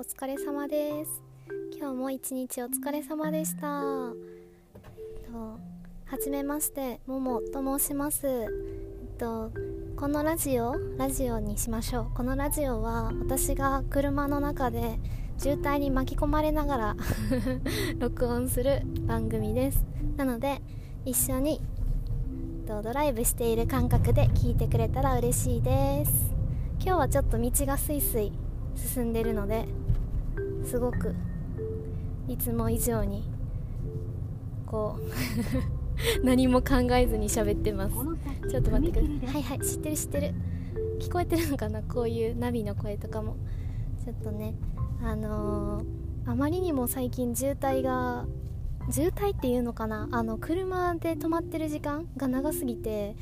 お疲れ様です。今日も一日お疲れ様でした。とはじめましてももと申します。えっとこのラジオラジオにしましょう。このラジオは私が車の中で渋滞に巻き込まれながら 録音する番組です。なので一緒にドライブしている感覚で聞いてくれたら嬉しいです。今日はちょっと道がスイスイ進んでるのですごくいつも以上にこう 何も考えずに喋ってます。ちょっと待ってください。はいはい知ってる知ってる。聞こえてるのかな？こういうナビの声とかも。ちょっとねあのー、あまりにも最近渋滞が渋滞っていうのかな？あの車で止まってる時間が長すぎて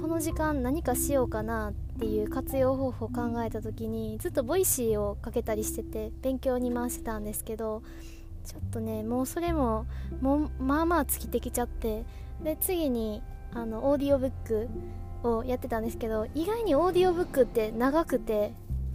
この時間何かしようかなってていう活用方法を考えた時にずっとボイシーをかけたりしてて勉強に回してたんですけどちょっとねもうそれももうまあまあ尽きてきちゃってで次にあのオーディオブックをやってたんですけど意外にオーディオブックって長くて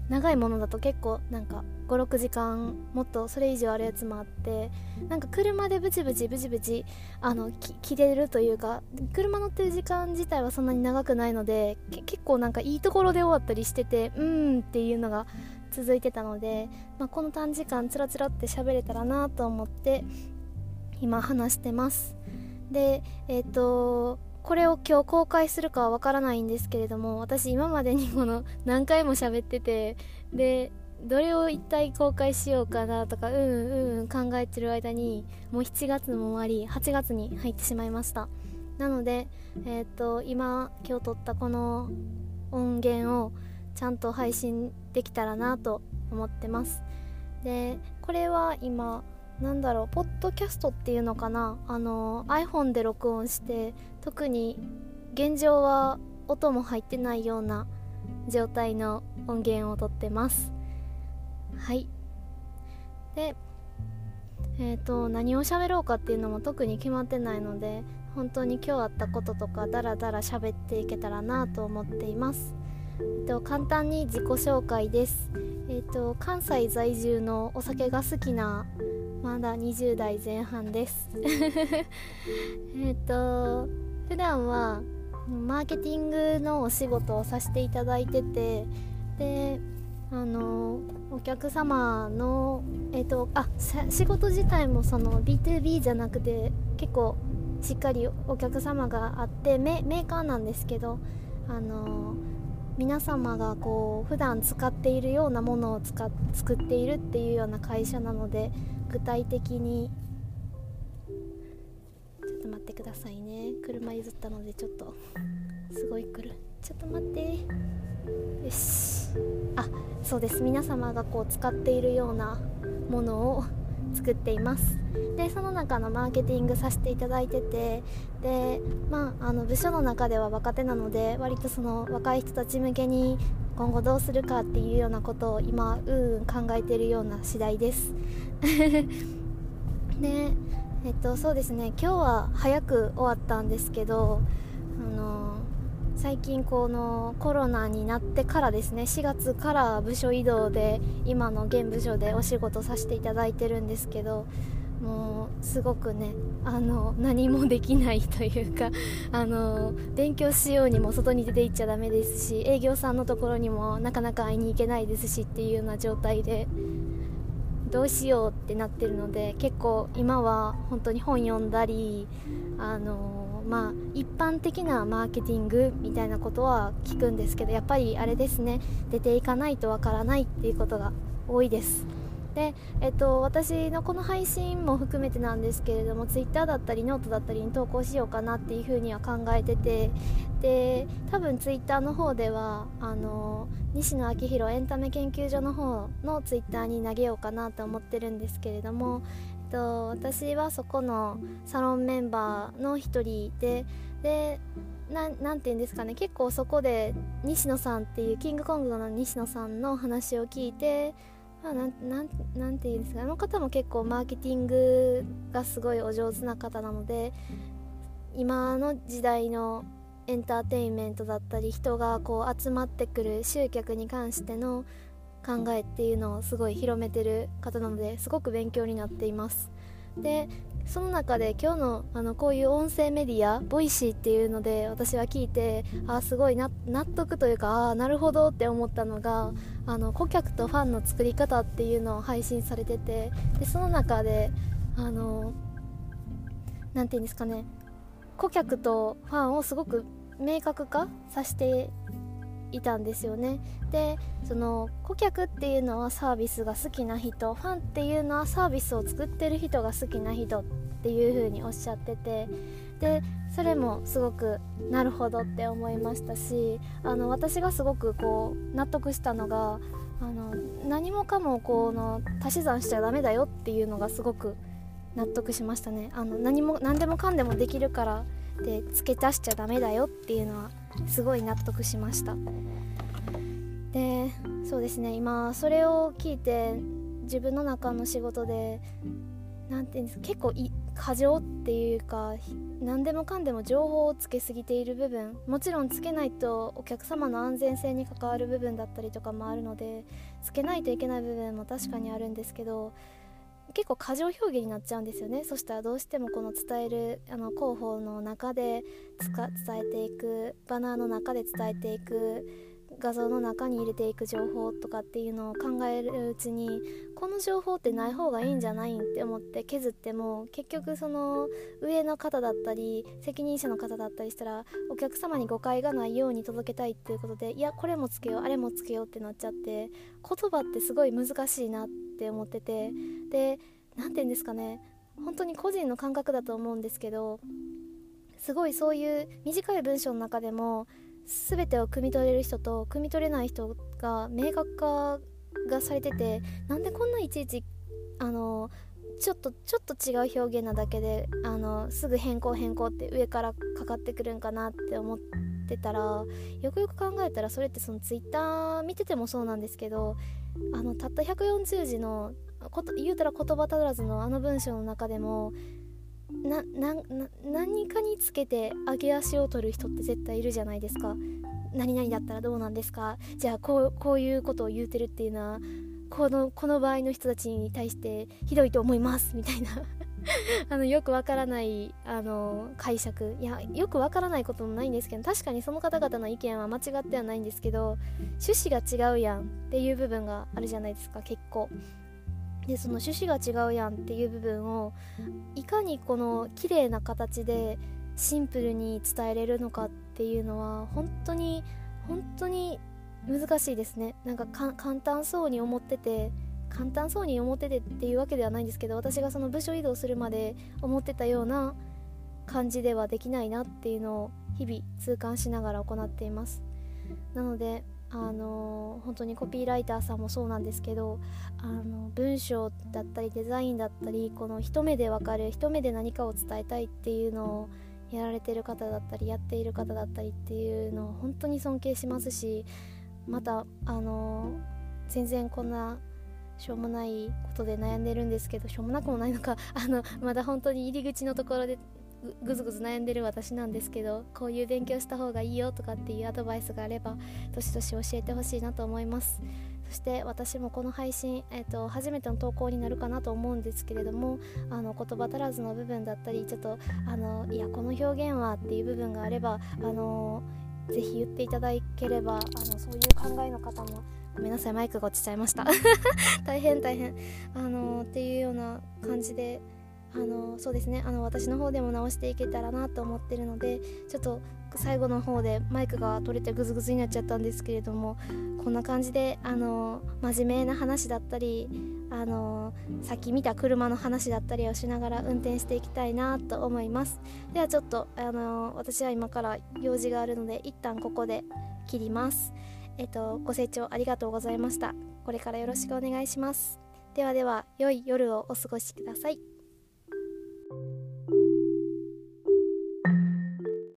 長いものだと結構なんか56時間もっとそれ以上あるやつもあってなんか車でブチブチブチブチあの切れるというか車乗ってる時間自体はそんなに長くないので結構なんかいいところで終わったりしててうーんっていうのが続いてたので、まあ、この短時間つらつらって喋れたらなと思って今話してます。でえっ、ー、とこれを今日公開するかはわからないんですけれども私今までにこの何回も喋っててでどれを一体公開しようかなとかうんうん考えてる間にもう7月も終わり8月に入ってしまいました。なので、えーと、今今日撮ったこの音源をちゃんと配信できたらなと思ってます。でこれは今なんだろうポッドキャストっていうのかな？あの iPhone で録音して特に現状は音も入ってないような状態の音源をとってます。はい。でえっ、ー、と何を喋ろうかっていうのも特に決まってないので本当に今日あったこととかダラダラ喋っていけたらなと思っています、えーと、簡単に自己紹介です。えっ、ー、と関西在住のお酒が好きなまだ20代前半です。えっと普段はマーケティングのお仕事をさせていただいててであのお客様の、えーと、あ仕事自体もその B2B じゃなくて結構しっかりお客様があってメーカーなんですけどあの皆様がこう普段使っているようなものを使作っているっていうような会社なので具体的にちょっと待ってくださいね。車譲ったのでちょっとすごい来る。ちょっと待って。よし。そうです。皆様がこう使っているようなものを作っています。でその中のマーケティングさせていただいててでまああの部署の中では若手なので割とその若い人たち向けに今後どうするかっていうようなことを今うん考えているような次第です。でえっとそうですね。今日は早く終わったんですけど最近このコロナになってからですね4月から部署移動で今の現部署でお仕事させていただいてるんですけどもうすごくねあの何もできないというか あの勉強しようにも外に出て行っちゃだめですし営業さんのところにもなかなか会いに行けないですしっていうような状態でどうしようってなってるので結構今は本当に本読んだりあのまあ一般的なマーケティングみたいなことは聞くんですけどやっぱりあれですね。出ていかないとわからないっていうことが多いです。で、えっと、私のこの配信も含めてなんですけれども Twitter だったりノートだったりに投稿しようかなっていうふうには考えててで多分 Twitter の方ではあの西野亮廣エンタメ研究所の方の Twitter に投げようかなと思ってるんですけれどもと私はそこのサロンメンバーの一人ででななて言うんですかね結構そこで西野さんっていうキングコングの西野さんの話を聞いて、まあ、なななんて言うんですかあの方も結構マーケティングがすごいお上手な方なので今の時代のエンターテインメントだったり人がこう集まってくる集客に関しての考えっていうのをすごい広めてる方なのですごく勉強になっています。でその中で今日のあのこういう音声メディアボイシーっていうので私は聞いてああすごい納得というかああなるほどって思ったのがあの顧客とファンの作り方っていうのを配信されててでその中であのなて言うんですかね顧客とファンをすごく明確化させていたんですよね。でその顧客っていうのはサービスが好きな人ファンっていうのはサービスを作ってる人が好きな人っていう風におっしゃっててでそれもすごくなるほどって思いましたしあの私がすごくこう納得したのがあの何もかもこの足し算しちゃダメだよっていうのがすごく納得しましたね。あの何も何でもかんでもできるからで付け足しちゃダメだよっていうのはすごい納得しました。でそうですね今それを聞いて自分の中の仕事で何て言うんですか結構過剰っていうか何でもかんでも情報をつけすぎている部分もちろんつけないとお客様の安全性に関わる部分だったりとかもあるのでつけないといけない部分も確かにあるんですけど結構過剰表現になっちゃうんですよね。そしたらどうしてもこの伝えるあの広報の中で伝えていくバナーの中で伝えていく画像の中に入れていく情報とかっていうのを考えるうちにこの情報ってない方がいいんじゃないんって思って削っても結局その上の方だったり責任者の方だったりしたらお客様に誤解がないように届けたいっていうことでいやこれもつけようあれもつけようってなっちゃって言葉ってすごい難しいなってって思っててで何て言うんですかね本当に個人の感覚だと思うんですけどすごいそういう短い文章の中でも全てを汲み取れる人と汲み取れない人が明確化がされててなんでこんないちいちあのちょっとちょっと違う表現なだけであのすぐ変更変更って上からかかってくるんかなって思ってたらよくよく考えたらそれってそのツイッター見ててもそうなんですけどあのたった140字のこと言うたら言葉足らずのあの文章の中でもなな何かにつけて上げ足を取る人って絶対いるじゃないですか。何々だったらどうなんですか。じゃあこうこういうことを言うてるっていうのはこのこの場合の人たちに対してひどいと思います。みたいな。あのよくわからないあの解釈。いやよくわからないこともないんですけど確かにその方々の意見は間違ってはないんですけど趣旨が違うやんっていう部分があるじゃないですか結構。でその趣旨が違うやんっていう部分をいかにこの綺麗な形でシンプルに伝えれるのかっていうのは本当に本当に難しいですね。なんか簡単そうに思ってて簡単そうに思っててっていうわけではないんですけど私がその部署移動するまで思ってたような感じではできないなっていうのを日々痛感しながら行っています。なのであの本当にコピーライターさんもそうなんですけどあの文章だったりデザインだったりこの一目で分かる一目で何かを伝えたいっていうのをやられてる方だったりやっている方だったりっていうのを本当に尊敬しますしまたあの全然こんなしょうもないことで悩んでるんですけどしょうもなくもないのかあのまだ本当に入り口のところでぐずぐず悩んでる私なんですけどこういう勉強した方がいいよとかっていうアドバイスがあればどしどし教えてほしいなと思います。そして私もこの配信、えーと、初めての投稿になるかなと思うんですけれどもあの言葉足らずの部分だったりちょっとあのいやこの表現はっていう部分があればあのぜひ言っていただければあのそういう考えの方もごめんなさいマイクが落ちちゃいました。大変大変。あのっていうような感じであのそうですね。あの私の方でも直していけたらなと思ってるのでちょっと最後の方でマイクが取れてグズグズになっちゃったんですけれどもこんな感じであの真面目な話だったりあのさっき見た車の話だったりをしながら運転していきたいなと思います。ではちょっとあの私は今から用事があるので一旦ここで切りますえっとご清聴ありがとうございました。これからよろしくお願いします。ではでは良い夜をお過ごしください。